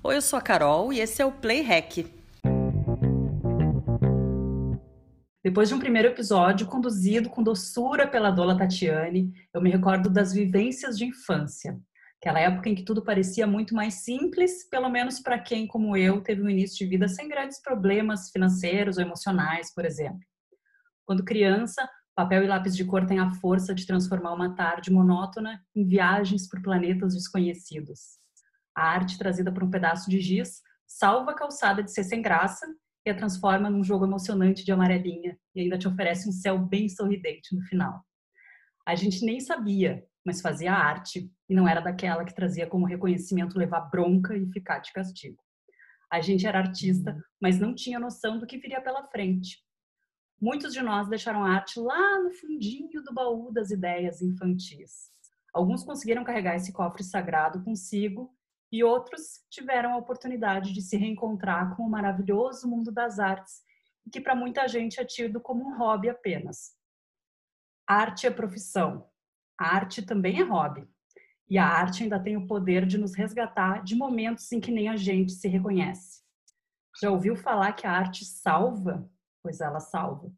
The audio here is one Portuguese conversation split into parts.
Oi, eu sou a Carol e esse é o Play Hack. Depois de um primeiro episódio conduzido com doçura pela Dola Tatiane, eu me recordo das vivências de infância. Aquela época em que tudo parecia muito mais simples, pelo menos para quem, como eu, teve um início de vida sem grandes problemas financeiros ou emocionais, por exemplo. Quando criança, papel e lápis de cor têm a força de transformar uma tarde monótona em viagens por planetas desconhecidos. A arte trazida por um pedaço de giz salva a calçada de ser sem graça e a transforma num jogo emocionante de amarelinha e ainda te oferece um céu bem sorridente no final. A gente nem sabia, mas fazia arte e não era daquela que trazia como reconhecimento levar bronca e ficar de castigo. A gente era artista, mas não tinha noção do que viria pela frente. Muitos de nós deixaram a arte lá no fundinho do baú das ideias infantis. Alguns conseguiram carregar esse cofre sagrado consigo e outros tiveram a oportunidade de se reencontrar com o maravilhoso mundo das artes, que para muita gente é tido como um hobby apenas. Arte é profissão, a arte também é hobby. E a arte ainda tem o poder de nos resgatar de momentos em que nem a gente se reconhece. Já ouviu falar que a arte salva? Pois ela salva.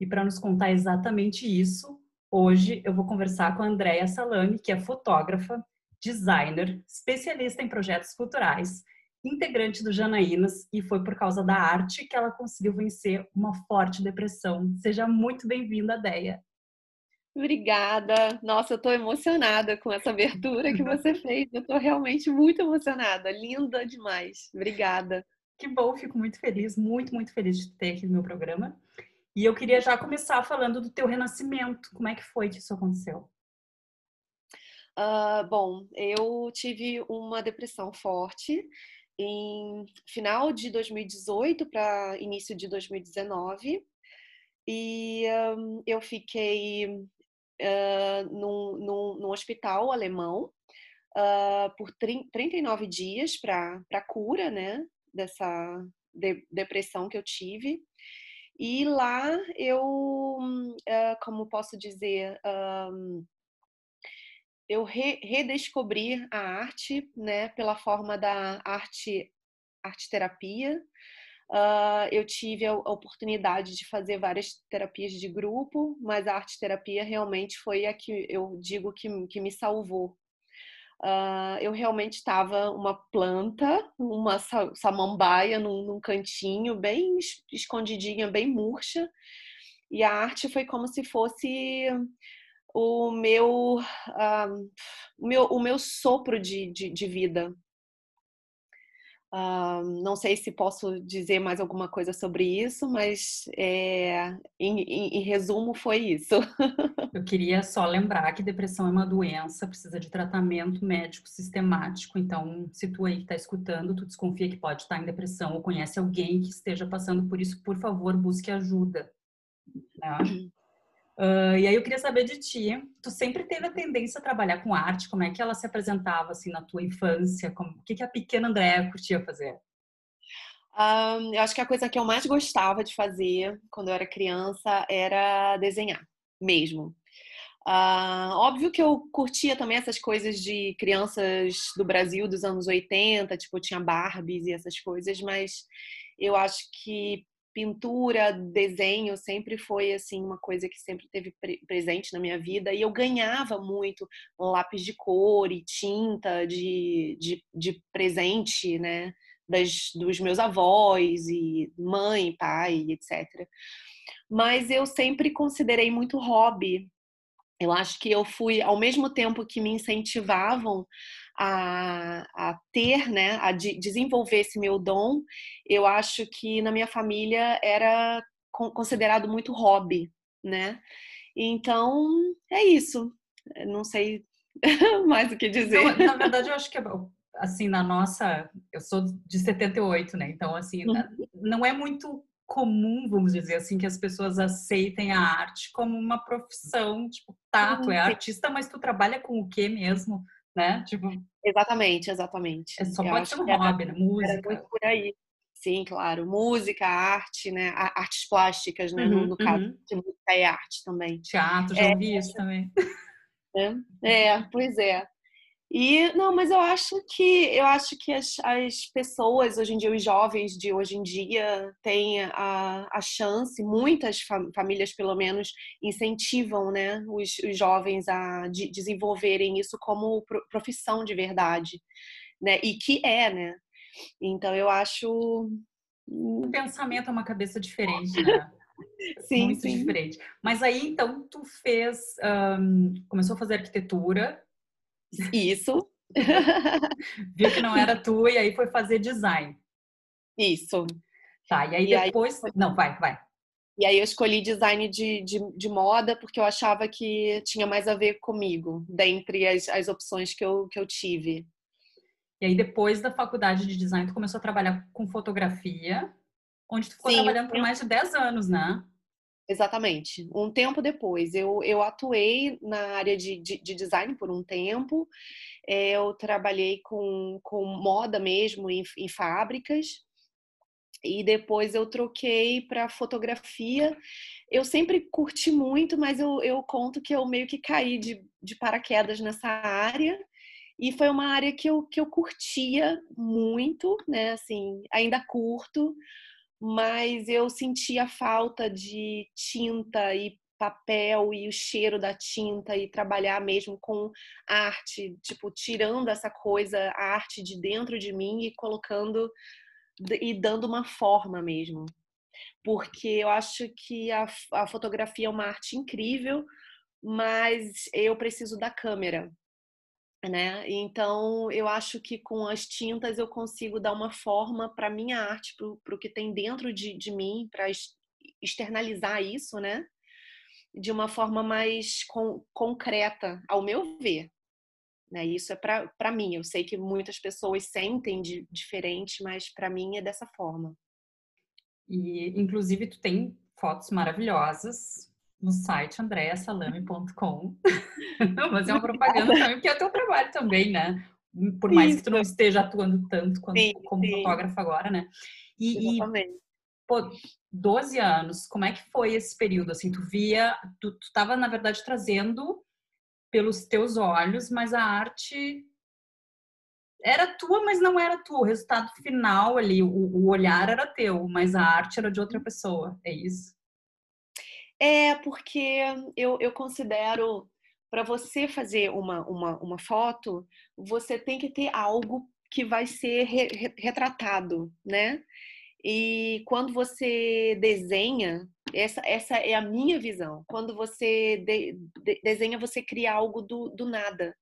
E para nos contar exatamente isso, hoje eu vou conversar com a Andrea Salami, que é fotógrafa designer, especialista em projetos culturais, integrante do Janaínas e foi por causa da arte que ela conseguiu vencer uma forte depressão. Seja muito bem-vinda, Deia. Obrigada. Nossa, eu estou emocionada com essa abertura que você fez. Eu estou realmente muito emocionada. Linda demais. Obrigada. Que bom, fico muito feliz, muito, muito feliz de ter aqui no meu programa. E eu queria já começar falando do teu renascimento. Como é que foi que isso aconteceu? Uh, bom, eu tive uma depressão forte em final de 2018 para início de 2019 e um, eu fiquei uh, num, num, num, hospital alemão uh, por 30, 39 dias para cura né, dessa de, depressão que eu tive. E lá eu, uh, como posso dizer, um, eu re redescobri a arte, né, pela forma da arte, arte terapia. Uh, eu tive a, oportunidade de fazer várias terapias de grupo, mas a arte terapia realmente foi a que eu digo que, que me salvou. Uh, eu realmente estava uma planta, uma samambaia num, num cantinho, bem escondidinha, bem murcha, e a arte foi como se fosse o meu, uh, meu, o meu sopro de, de, de vida. Uh, não sei se posso dizer mais alguma coisa sobre isso, mas é, em, em, em, resumo foi isso. Eu queria só lembrar que depressão é uma doença, precisa de tratamento médico sistemático. Então, se tu aí está escutando, tu desconfia que pode estar em depressão ou conhece alguém que esteja passando por isso, por favor, busque ajuda. Né? Uh, e aí eu queria saber de ti, tu sempre teve a tendência a trabalhar com arte, como é que ela se apresentava assim na tua infância? Como, o que, que a pequena Andréa curtia fazer? Um, eu acho que a coisa que eu mais gostava de fazer quando eu era criança era desenhar, mesmo. Uh, óbvio que eu curtia também essas coisas de crianças do Brasil dos anos 80, tipo, tinha Barbies e essas coisas, mas eu acho que pintura, desenho sempre foi assim uma coisa que sempre teve presente na minha vida e eu ganhava muito lápis de cor e tinta de, de, de presente, né, das, dos meus avós e mãe, pai, etc. Mas eu sempre considerei muito hobby. Eu acho que eu fui, ao mesmo tempo que me incentivavam a, a ter, né, a de, desenvolver esse meu dom, eu acho que na minha família era considerado muito hobby, né? Então, é isso. Não sei mais o que dizer. Não, na verdade, eu acho que assim, na nossa, eu sou de 78, né? Então, assim, uhum. não é muito comum, vamos dizer assim, que as pessoas aceitem a arte como uma profissão, tipo, tá, tu é artista, mas tu trabalha com o quê mesmo? Né? Tipo, exatamente, exatamente. É só pode ser um hobby, né? Música. muito por aí. Sim, claro. Música, arte, né? Artes plásticas, né? Uhum, no, no caso uhum. de música e arte também. Teatro, já é, ouvi isso também. É, é, pois é. E não, mas eu acho que eu acho que as, as pessoas hoje em dia, os jovens de hoje em dia, têm a, a chance, muitas famílias pelo menos incentivam, né, os, os jovens a de, desenvolverem isso como profissão de verdade, né? E que é, né? Então eu acho o pensamento é uma cabeça diferente, né? sim, muito sim. diferente. Mas aí então tu fez, um, começou a fazer arquitetura isso. Viu que não era tu e aí foi fazer design. Isso. Tá, e aí e depois. Aí... Não, vai, vai. E aí eu escolhi design de, de, de, moda porque eu achava que tinha mais a ver comigo, dentre as, as opções que eu, que eu tive. E aí depois da faculdade de design, tu começou a trabalhar com fotografia, onde tu ficou Sim, trabalhando por mais de 10 anos, né? Exatamente. Um tempo depois, eu, eu atuei na área de, de, de design por um tempo. É, eu trabalhei com, com moda mesmo em, em fábricas. E depois eu troquei para fotografia. Eu sempre curti muito, mas eu, eu conto que eu meio que caí de, de paraquedas nessa área. E foi uma área que eu, que eu curtia muito, né? Assim, ainda curto, mas eu sentia falta de tinta e papel e o cheiro da tinta e trabalhar mesmo com arte, tipo, tirando essa coisa, a arte de dentro de mim e colocando e dando uma forma mesmo. Porque eu acho que a, a fotografia é uma arte incrível, mas eu preciso da câmera né? Então eu acho que com as tintas eu consigo dar uma forma para minha arte, para o que tem dentro de, de mim, para externalizar isso, né? De uma forma mais com, concreta, ao meu ver. Né? Isso é para mim. Eu sei que muitas pessoas sentem de, diferente, mas para mim é dessa forma. E inclusive tu tem fotos maravilhosas no site andreassalame.com. Mas é uma propaganda também, porque é o teu trabalho também, né? Por mais Isso. que tu não esteja atuando tanto quanto, sim, como sim. fotógrafo agora, né? E, Exatamente. E, pô, 12 anos, como é que foi esse período? Assim, tu via, tu, tu tava, na verdade, trazendo pelos teus olhos, mas a arte era tua, mas não era tua. O resultado final ali, o, o olhar era teu, mas a arte era de outra pessoa. É isso? É, porque eu, eu considero, para você fazer uma, uma, uma foto, você tem que ter algo que vai ser re, re, retratado, né? E quando você desenha, essa, essa é a minha visão. Quando você de, de, desenha, você cria algo do, do nada,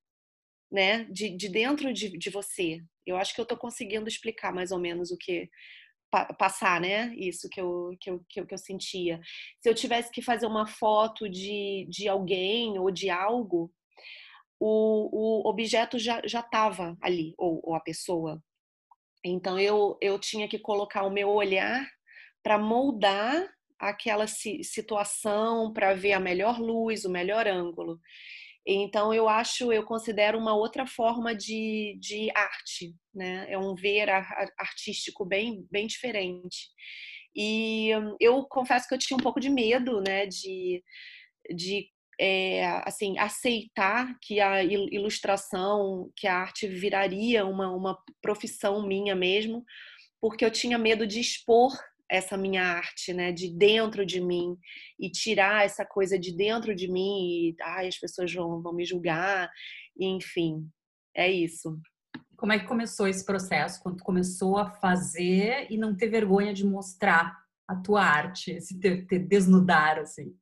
né? De, de dentro de, de você. Eu acho que eu estou conseguindo explicar mais ou menos o que passar, né? Isso que eu, que, eu, que, eu, que eu sentia. Se eu tivesse que fazer uma foto de, de alguém ou de algo, o, o objeto já estava ali, ou, ou a pessoa. Então eu, eu tinha que colocar o meu olhar para moldar aquela situação, para ver a melhor luz, o melhor ângulo. Então, eu acho, eu considero uma outra forma de, de arte, né? É um ver artístico bem, bem diferente. E eu confesso que eu tinha um pouco de medo, né, de, de é, assim, aceitar que a ilustração, que a arte viraria uma, uma profissão minha mesmo, porque eu tinha medo de expor essa minha arte, né, de dentro de mim e tirar essa coisa de dentro de mim e ai, as pessoas vão, vão me julgar, enfim, é isso. Como é que começou esse processo? Quando começou a fazer e não ter vergonha de mostrar a tua arte, te, te desnudar assim?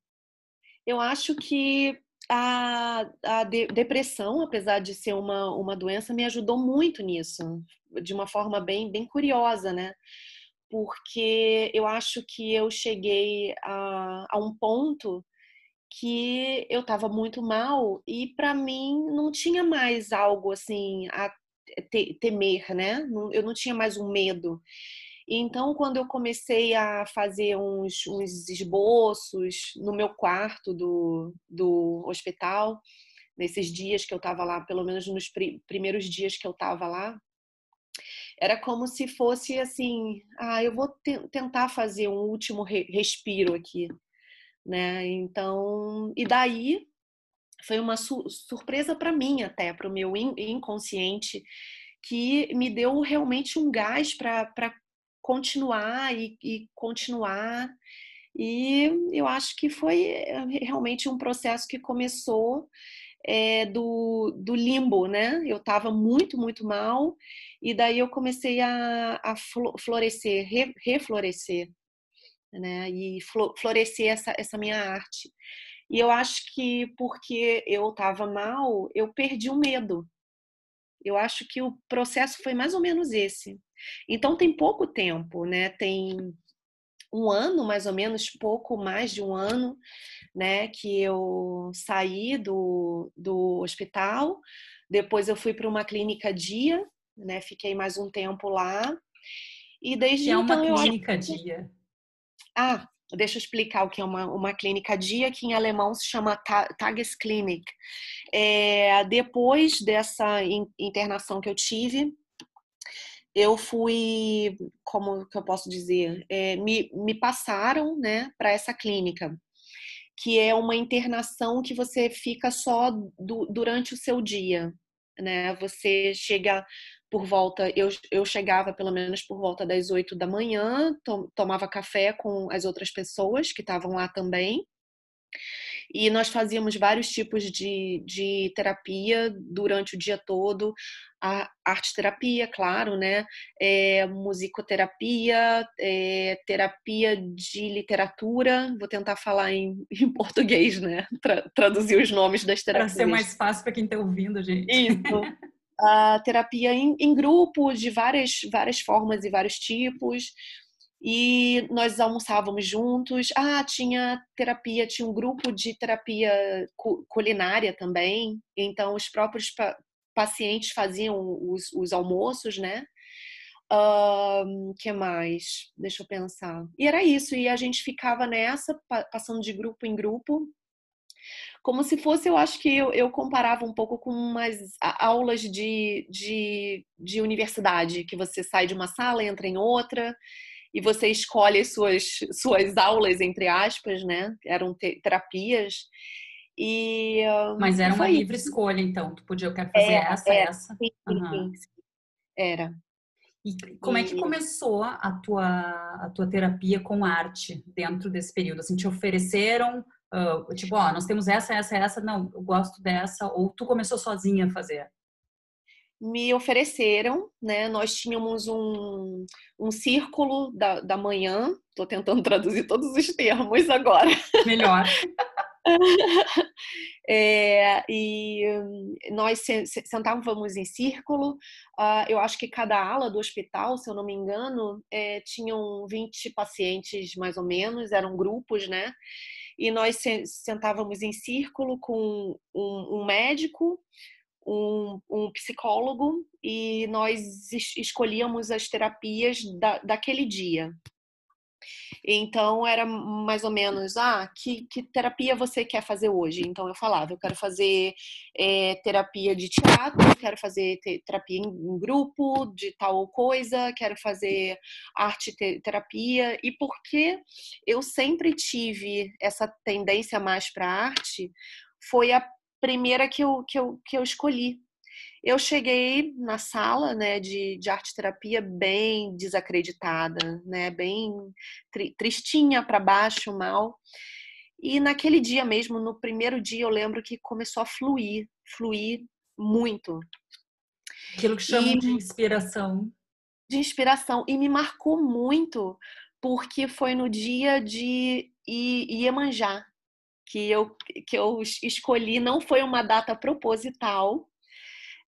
Eu acho que a, a de, depressão, apesar de ser uma, uma doença, me ajudou muito nisso, de uma forma bem, bem curiosa, né? Porque eu acho que eu cheguei a, a um ponto que eu estava muito mal e para mim não tinha mais algo assim a te, temer, né? Eu não tinha mais um medo. Então, quando eu comecei a fazer uns, uns esboços no meu quarto do, do hospital, nesses dias que eu estava lá, pelo menos nos primeiros dias que eu estava lá, era como se fosse assim, ah, eu vou te tentar fazer um último re respiro aqui, né? Então, e daí foi uma su surpresa para mim até, para o meu in inconsciente, que me deu realmente um gás para continuar e, e continuar. E eu acho que foi eh, realmente um processo que começou é, do, do limbo, né? Eu estava muito, muito mal, e daí eu comecei a, a florescer, re, reflorescer, né? E florescer essa, essa minha arte. E eu acho que porque eu estava mal, eu perdi o medo. Eu acho que o processo foi mais ou menos esse. Então tem pouco tempo, né? Tem um ano, mais ou menos, pouco mais de um ano, né? Que eu saí do, do hospital. Depois eu fui para uma clínica dia, né? Fiquei mais um tempo lá. E desde que é uma então, clínica eu... dia. Ah, Deixa eu explicar o que é uma, uma clínica dia, que em alemão se chama Tagesklinik. É, depois dessa internação que eu tive, eu fui, como que eu posso dizer, é, me, me passaram né, para essa clínica, que é uma internação que você fica só do, durante o seu dia. Né? Você chega por volta, eu, eu chegava pelo menos por volta das oito da manhã, to, tomava café com as outras pessoas que estavam lá também. E nós fazíamos vários tipos de, de terapia durante o dia todo. A arte terapia, claro, né? É, musicoterapia, é, terapia de literatura. Vou tentar falar em, em português, né? Tra, traduzir os nomes das terapias. Para ser mais fácil para quem está ouvindo, gente. Isso. a terapia em, em grupo de várias, várias formas e vários tipos. E nós almoçávamos juntos. Ah, tinha terapia, tinha um grupo de terapia culinária também. Então, os próprios pa pacientes faziam os, os almoços, né? Um, que mais? Deixa eu pensar. E era isso, e a gente ficava nessa, passando de grupo em grupo, como se fosse, eu acho que eu, eu comparava um pouco com umas aulas de, de, de universidade, que você sai de uma sala, entra em outra, e você escolhe as suas, suas aulas, entre aspas, né? Eram te terapias. E, Mas era uma livre isso. escolha, então. Tu podia, eu quero fazer é, essa, é, essa. Sim, uhum. sim, Era. E como é que começou a tua, a tua terapia com arte dentro desse período? Assim, te ofereceram Uh, tipo, ó, nós temos essa, essa, essa, não, eu gosto dessa, ou tu começou sozinha a fazer? Me ofereceram, né? Nós tínhamos um, um círculo da, da manhã, tô tentando traduzir todos os termos agora. Melhor. É, e nós sentávamos em círculo. Uh, eu acho que cada ala do hospital, se eu não me engano, é, tinham 20 pacientes mais ou menos, eram grupos, né? e nós sentávamos em círculo com um, um médico, um, um, psicólogo e nós escolhíamos as terapias da, daquele dia. Então era mais ou menos, ah, que, que terapia você quer fazer hoje? Então eu falava, eu quero fazer é, terapia de teatro, quero fazer terapia em grupo de tal coisa, quero fazer arte terapia. E porque eu sempre tive essa tendência mais para arte, foi a primeira que eu, que eu, que eu escolhi eu cheguei na sala né, de, de arte terapia bem desacreditada, né, bem tri, tristinha para baixo, mal. E naquele dia mesmo, no primeiro dia, eu lembro que começou a fluir, fluir muito. Aquilo que chamam e, de inspiração. De inspiração. E me marcou muito, porque foi no dia de Iemanjá, que eu, que eu escolhi, não foi uma data proposital,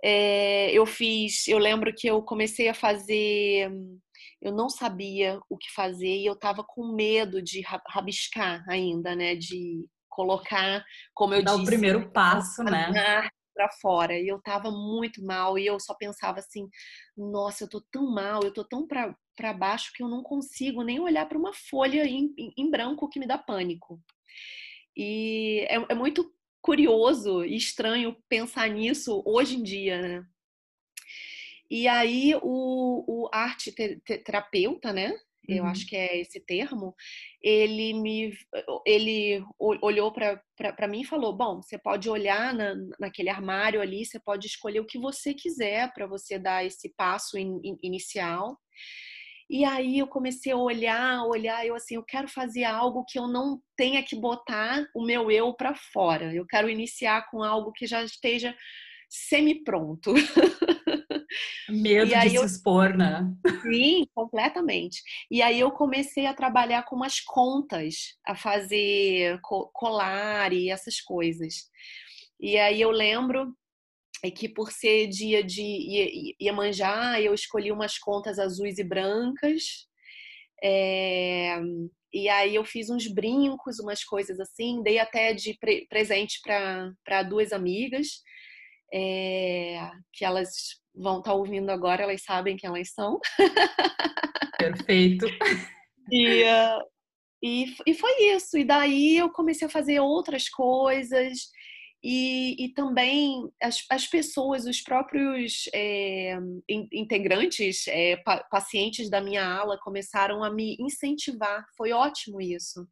é, eu fiz, eu lembro que eu comecei a fazer, eu não sabia o que fazer e eu estava com medo de rabiscar ainda, né? De colocar, como eu Dar disse, o primeiro passo, né? para fora. E eu estava muito mal e eu só pensava assim: nossa, eu tô tão mal, eu tô tão para baixo que eu não consigo nem olhar para uma folha em, em, branco que me dá pânico. E é, é muito curioso e estranho pensar nisso hoje em dia, né? E aí o, o arte terapeuta, né? eu uhum. acho que é esse termo, ele me ele olhou para mim e falou: Bom, você pode olhar na, naquele armário ali, você pode escolher o que você quiser para você dar esse passo in, in, inicial. E aí eu comecei a olhar, olhar, eu assim, eu quero fazer algo que eu não tenha que botar o meu eu para fora. Eu quero iniciar com algo que já esteja semi-pronto. Medo de se expor, né? Sim, completamente. E aí eu comecei a trabalhar com umas contas, a fazer colar e essas coisas. E aí eu lembro que por ser dia de Iemanjá, eu escolhi umas contas azuis e brancas. É... E aí eu fiz uns brincos, umas coisas assim, dei até de pre presente para duas amigas é, que elas vão estar tá ouvindo agora, elas sabem quem elas são. Perfeito. e, uh, e, e foi isso. E daí eu comecei a fazer outras coisas. E, e também as, as pessoas, os próprios é, integrantes, é, pa, pacientes da minha ala começaram a me incentivar. Foi ótimo isso.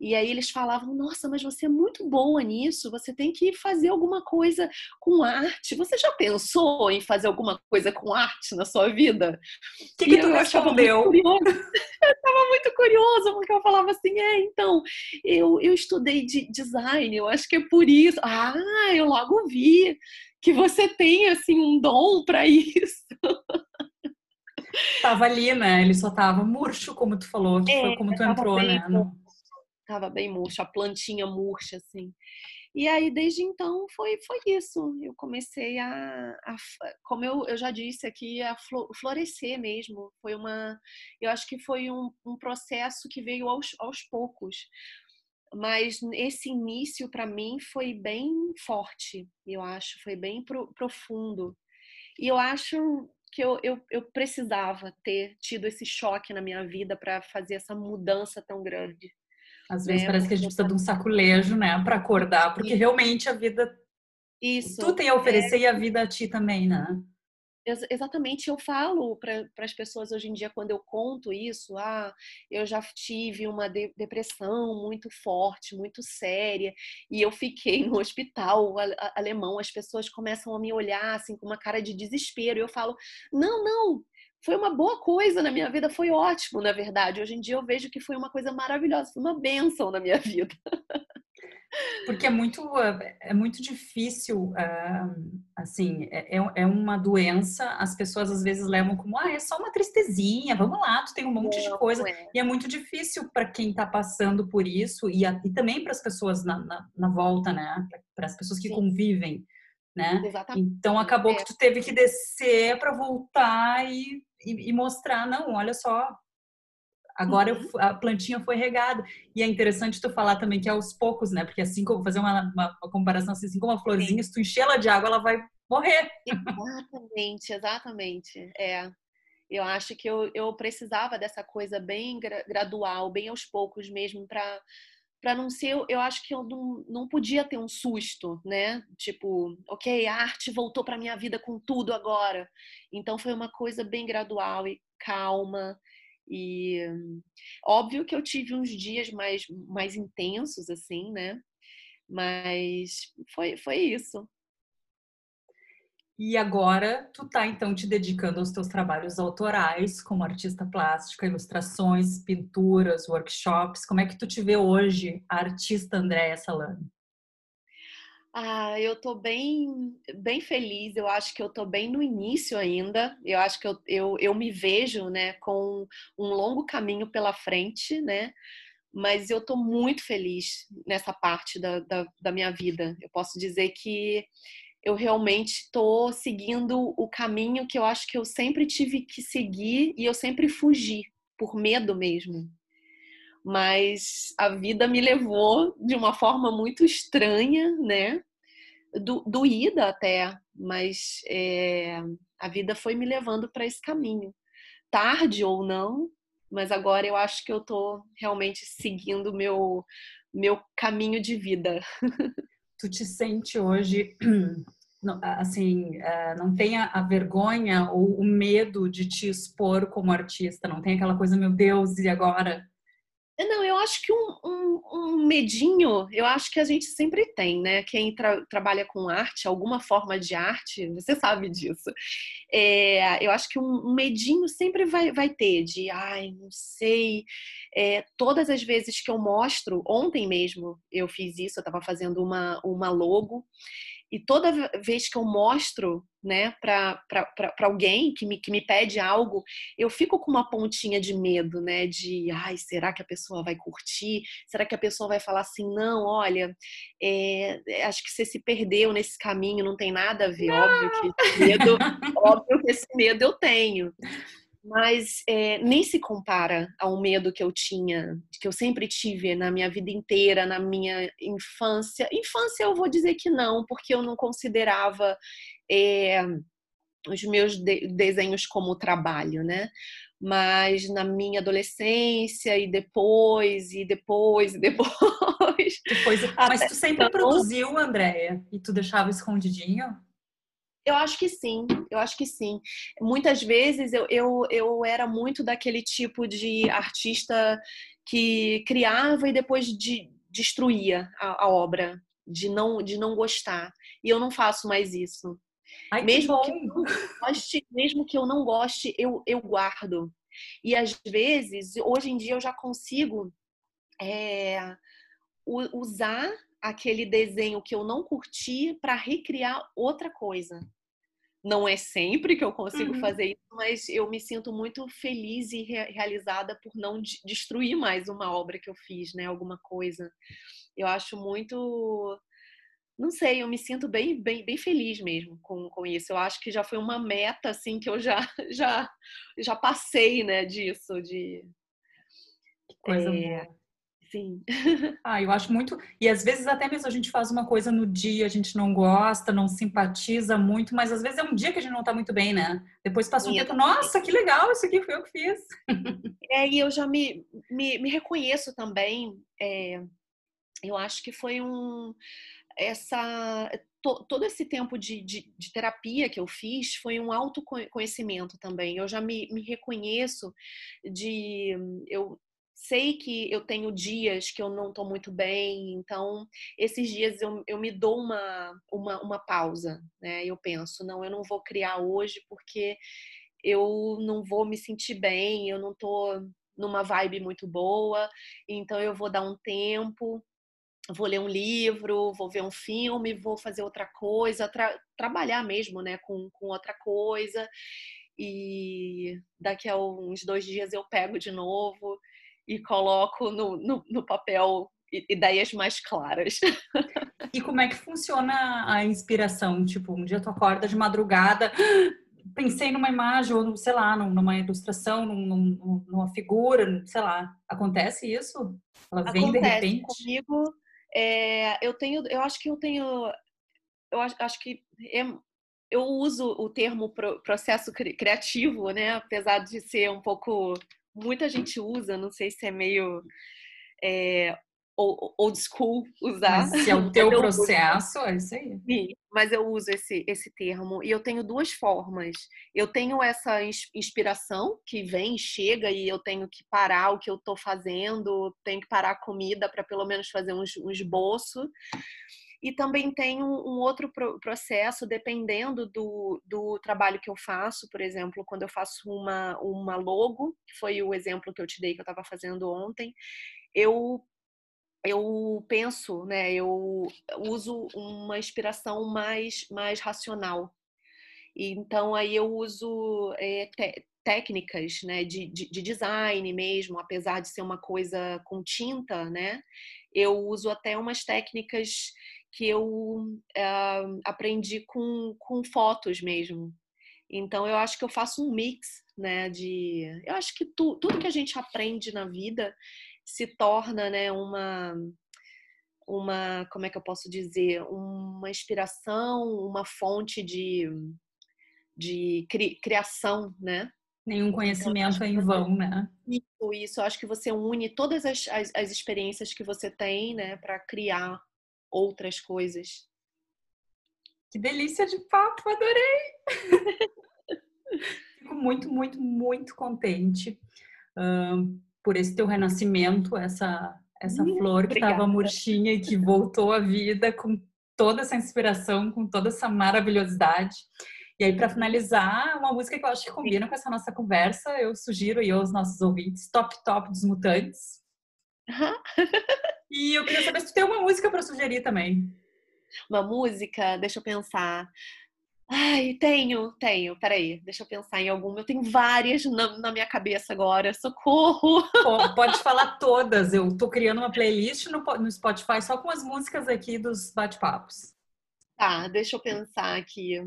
E aí eles falavam: Nossa, mas você é muito boa nisso, você tem que fazer alguma coisa com arte. Você já pensou em fazer alguma coisa com arte na sua vida? O que, que tu respondeu? eu estava muito curiosa, porque eu falava assim: É, então, eu, eu estudei de design, eu acho que é por isso. Ah, eu logo vi que você tem assim um dom para isso. Tava ali, né? Ele só tava murcho, como tu falou, que é, foi como tu entrou, né? No estava bem murcha, a plantinha murcha, assim. E aí, desde então, foi, foi isso. Eu comecei a, a como eu, eu já disse aqui, a florescer mesmo. Foi uma, eu acho que foi um, um processo que veio aos, aos poucos. Mas esse início, para mim, foi bem forte, eu acho, foi bem pro, profundo. E eu acho que eu, eu, eu precisava ter tido esse choque na minha vida para fazer essa mudança tão grande. Às vezes né? parece que a gente precisa de um saculejo, né, para acordar, porque realmente a vida. Isso. Tu tem a oferecer é... e a vida a ti também, né? Exatamente, eu falo para as pessoas hoje em dia, quando eu conto isso, ah, eu já tive uma de depressão muito forte, muito séria, e eu fiquei no hospital alemão, as pessoas começam a me olhar assim com uma cara de desespero, e eu falo, não, não, foi uma boa coisa na minha vida, foi ótimo, na verdade. Hoje em dia eu vejo que foi uma coisa maravilhosa, foi uma bênção na minha vida. Porque é muito, é muito difícil, assim, é, é, é uma doença, as pessoas às vezes levam como, ah, é só uma tristezinha, vamos lá, tu tem um monte de coisa. É. E é muito difícil para quem está passando por isso e, e também para as pessoas na, na, na, volta, né? Para as pessoas que Sim. convivem, né? Exatamente. Então acabou que é. tu teve que descer para voltar e e, e mostrar, não, olha só, agora uhum. eu, a plantinha foi regada. E é interessante tu falar também que é aos poucos, né? Porque assim como fazer uma, uma, uma comparação assim, assim como uma florzinha, Sim. se tu encher ela de água, ela vai morrer. Exatamente, exatamente. É. Eu acho que eu, eu precisava dessa coisa bem gradual, bem aos poucos mesmo, para para não ser, eu acho que eu não, não podia ter um susto, né? Tipo, ok, a arte voltou para minha vida com tudo agora. Então foi uma coisa bem gradual e calma. E óbvio que eu tive uns dias mais, mais intensos, assim, né? Mas foi, foi isso. E agora tu tá então te dedicando aos teus trabalhos autorais como artista plástica, ilustrações, pinturas, workshops. Como é que tu te vê hoje, a artista Andréa Salame? Ah, eu tô bem, bem feliz. Eu acho que eu tô bem no início ainda. Eu acho que eu, eu, eu me vejo, né, com um longo caminho pela frente, né? Mas eu tô muito feliz nessa parte da, da, da minha vida. Eu posso dizer que eu realmente estou seguindo o caminho que eu acho que eu sempre tive que seguir e eu sempre fugi, por medo mesmo. Mas a vida me levou de uma forma muito estranha, né? Do, doída até, mas é, a vida foi me levando para esse caminho. Tarde ou não, mas agora eu acho que eu estou realmente seguindo meu, meu caminho de vida. tu te sente hoje assim, é, não tenha a vergonha ou o medo de te expor como artista, não tem aquela coisa, meu Deus, e agora? Não, eu acho que um, um, um, medinho, eu acho que a gente sempre tem, né? Quem tra trabalha com arte, alguma forma de arte, você sabe disso. É, eu acho que um, um, medinho sempre vai, vai ter, de ai, não sei. É, todas as vezes que eu mostro, ontem mesmo eu fiz isso, eu estava fazendo uma, uma logo e toda vez que eu mostro né, para alguém que me, que me pede algo, eu fico com uma pontinha de medo, né? De ai, será que a pessoa vai curtir? Será que a pessoa vai falar assim, não, olha, é, acho que você se perdeu nesse caminho, não tem nada a ver, não. óbvio que medo, óbvio que esse medo eu tenho mas é, nem se compara ao medo que eu tinha, que eu sempre tive na minha vida inteira, na minha infância. Infância eu vou dizer que não, porque eu não considerava é, os meus de desenhos como trabalho, né? Mas na minha adolescência e depois, e depois, e depois. depois mas tu sempre então... produziu, Andréia? E tu deixava escondidinho? Eu acho que sim, eu acho que sim. Muitas vezes eu, eu, eu era muito daquele tipo de artista que criava e depois de, destruía a, a, obra, de não, de não gostar. E eu não faço mais isso. Ai, mesmo, que, que eu goste, mesmo que eu não goste, eu, eu guardo. E às vezes, hoje em dia, eu já consigo é, usar aquele desenho que eu não curti para recriar outra coisa. Não é sempre que eu consigo uhum. fazer isso, mas eu me sinto muito feliz e re realizada por não destruir mais uma obra que eu fiz, né? Alguma coisa. Eu acho muito não sei, eu me sinto bem, bem, bem feliz mesmo com, com isso. Eu acho que já foi uma meta assim que eu já já já passei, né, disso de que coisa é, boa. Sim. Ah, eu acho muito. E às vezes até mesmo a gente faz uma coisa no dia, a gente não gosta, não simpatiza muito, mas às vezes é um dia que a gente não tá muito bem, né? Depois passa um tempo, nossa, que legal, isso aqui foi eu que fiz. É, e eu já me, me, me reconheço também. É, eu acho que foi um. Essa. To, todo esse tempo de, de, de, terapia que eu fiz foi um autoconhecimento também. Eu já me, me reconheço de. Eu sei que eu tenho dias que eu não estou muito bem, então esses dias eu, eu me dou uma, uma, uma pausa, né? Eu penso, não, eu não vou criar hoje porque eu não vou me sentir bem, eu não estou numa vibe muito boa, então eu vou dar um tempo, vou ler um livro, vou ver um filme, vou fazer outra coisa, tra trabalhar mesmo, né, com, com outra coisa. E daqui a uns dois dias eu pego de novo e coloco no, no, no papel ideias mais claras. E como é que funciona a inspiração? Tipo, um dia tu acorda de madrugada, pensei numa imagem, ou sei lá, numa ilustração, num, numa figura, sei lá. Acontece isso? Ela vem Acontece. de repente? Comigo, é, eu tenho, eu acho que eu tenho, eu acho, acho que é, eu uso o termo processo criativo, né? Apesar de ser um pouco muita gente usa, não sei se é meio é, old school usar. Mas se é o teu processo, é isso aí. Sim, mas eu uso esse, esse termo e eu tenho duas formas. Eu tenho essa inspiração que vem, chega e eu tenho que parar o que eu estou fazendo, tenho que parar a comida para pelo menos fazer um, um esboço. E também tem um, um outro pro processo, dependendo do, do trabalho que eu faço, por exemplo, quando eu faço uma, uma logo, que foi o exemplo que eu te dei que eu estava fazendo ontem, eu eu penso, né, eu uso uma inspiração mais, mais racional. Então, aí eu uso é, técnicas né, de, de, de, design mesmo, apesar de ser uma coisa com tinta, né? Eu uso até umas técnicas que eu uh, aprendi com, com fotos mesmo. Então eu acho que eu faço um mix, né? De, eu acho que tu, tudo que a gente aprende na vida se torna, né? Uma, uma, como é que eu posso dizer, uma inspiração, uma fonte de, de cri, criação, né? Nenhum então, conhecimento é em vão, né? Isso, isso. Eu acho que você une todas as, as, as experiências que você tem, né, para criar outras coisas. Que delícia de papo, adorei! Fico muito, muito, muito contente por esse teu renascimento, essa, essa flor que estava murchinha e que voltou à vida com toda essa inspiração, com toda essa maravilhosidade. E aí, para finalizar, uma música que eu acho que combina com essa nossa conversa, eu sugiro aí aos nossos ouvintes, Top Top dos Mutantes. E eu queria saber se tu tem uma música para sugerir também. Uma música, deixa eu pensar. Ai, tenho, tenho. Peraí, deixa eu pensar em alguma. Eu tenho várias na, na minha cabeça agora. Socorro! Pode falar todas. Eu tô criando uma playlist no, no Spotify só com as músicas aqui dos bate-papos. Tá, deixa eu pensar aqui.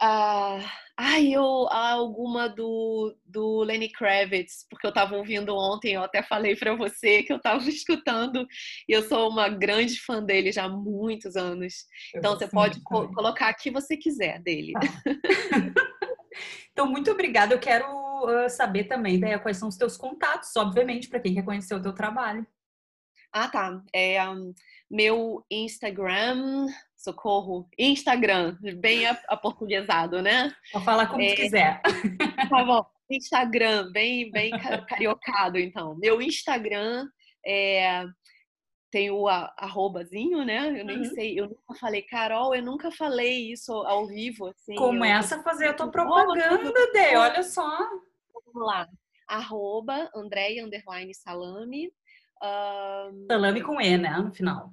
Ah, ai, eu, alguma do, do Lenny Kravitz, porque eu estava ouvindo ontem, eu até falei para você que eu estava escutando, e eu sou uma grande fã dele já há muitos anos. Eu então você pode co colocar o que você quiser dele. Tá. então, muito obrigada. Eu quero uh, saber também, né, quais são os teus contatos, obviamente, para quem quer conhecer o teu trabalho. Ah, tá. É, um, meu Instagram, socorro, Instagram, bem aportuguesado, né? Pode falar como é, quiser. Tá bom. Instagram, bem, bem cariocado, então. Meu Instagram é, tem o arrobazinho, né? Eu nem uhum. sei, eu nunca falei, Carol, eu nunca falei isso ao vivo. Assim, Começa eu... a fazer a tua propaganda, Dê, olha só. Vamos lá. Arroba Andréia Underline Salame. Um... Salame com E, né? No final.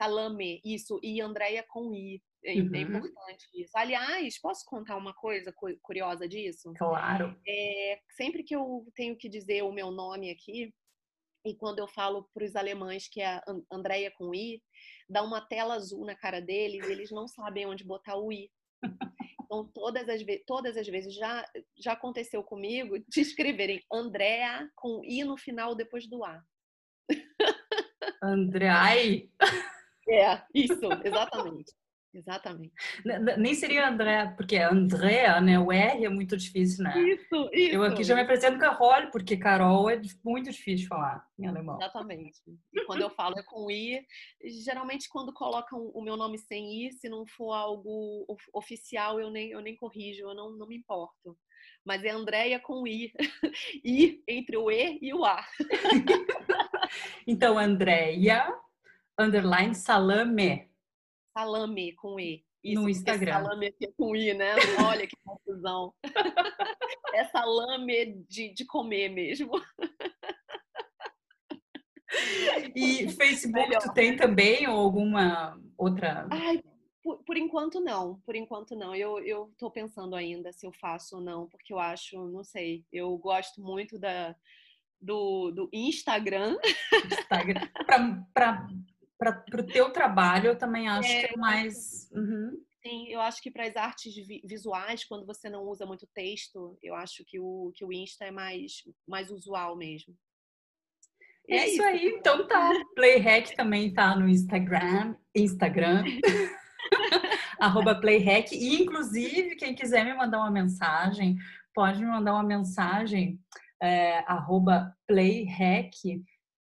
Salame, isso, e Andréia com I. É, uhum. é, importante isso. Aliás, posso contar uma coisa curiosa disso? Claro. É, sempre que eu tenho que dizer o meu nome aqui, e quando eu falo para os alemães que é Andréia com I, dá uma tela azul na cara deles e eles não sabem onde botar o I. Então, todas as, todas as vezes já, já aconteceu comigo de escreverem Andréa com I no final depois do A. André, é, isso, exatamente. Exatamente. Nem seria André, porque Andréa, né? O R é muito difícil, né? Isso, isso. Eu aqui já me apresento Carol, porque Carol é muito difícil de falar em alemão. Exatamente. E quando eu falo é com I, geralmente quando colocam o meu nome sem I, se não for algo oficial, eu nem, eu nem corrijo, eu não, não me importo. Mas é Andréia com I. I entre o E e o A. então, Andréia underline salame. Salame com E. Isso, no Instagram. Salame aqui com I, né? Olha que confusão. é salame de, de comer mesmo. E Facebook Melhor. tu tem também ou alguma outra? Ai, por, por, enquanto não, por enquanto não. Eu, eu tô pensando ainda se eu faço ou não, porque eu acho, não sei, eu gosto muito da, do, do Instagram. Instagram. Para para o teu trabalho, eu também acho é, que é mais. Uhum. Sim, eu acho que para as artes visuais, quando você não usa muito texto, eu acho que o, que o Insta é mais, mais usual mesmo. É, é isso, aí, então tá. Playhack também tá no Instagram. Instagram. arroba Playhack. E, inclusive, quem quiser me mandar uma mensagem, pode me mandar uma mensagem, é, arroba Playhack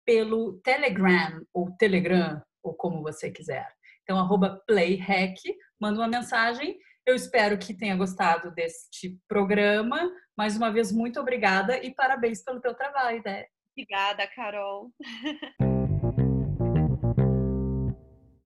pelo Telegram ou Telegram, ou como você quiser. Então, Playhack, manda uma mensagem. Eu espero que tenha gostado deste programa. Mais uma vez, muito obrigada e parabéns pelo teu trabalho, né? Obrigada, Carol.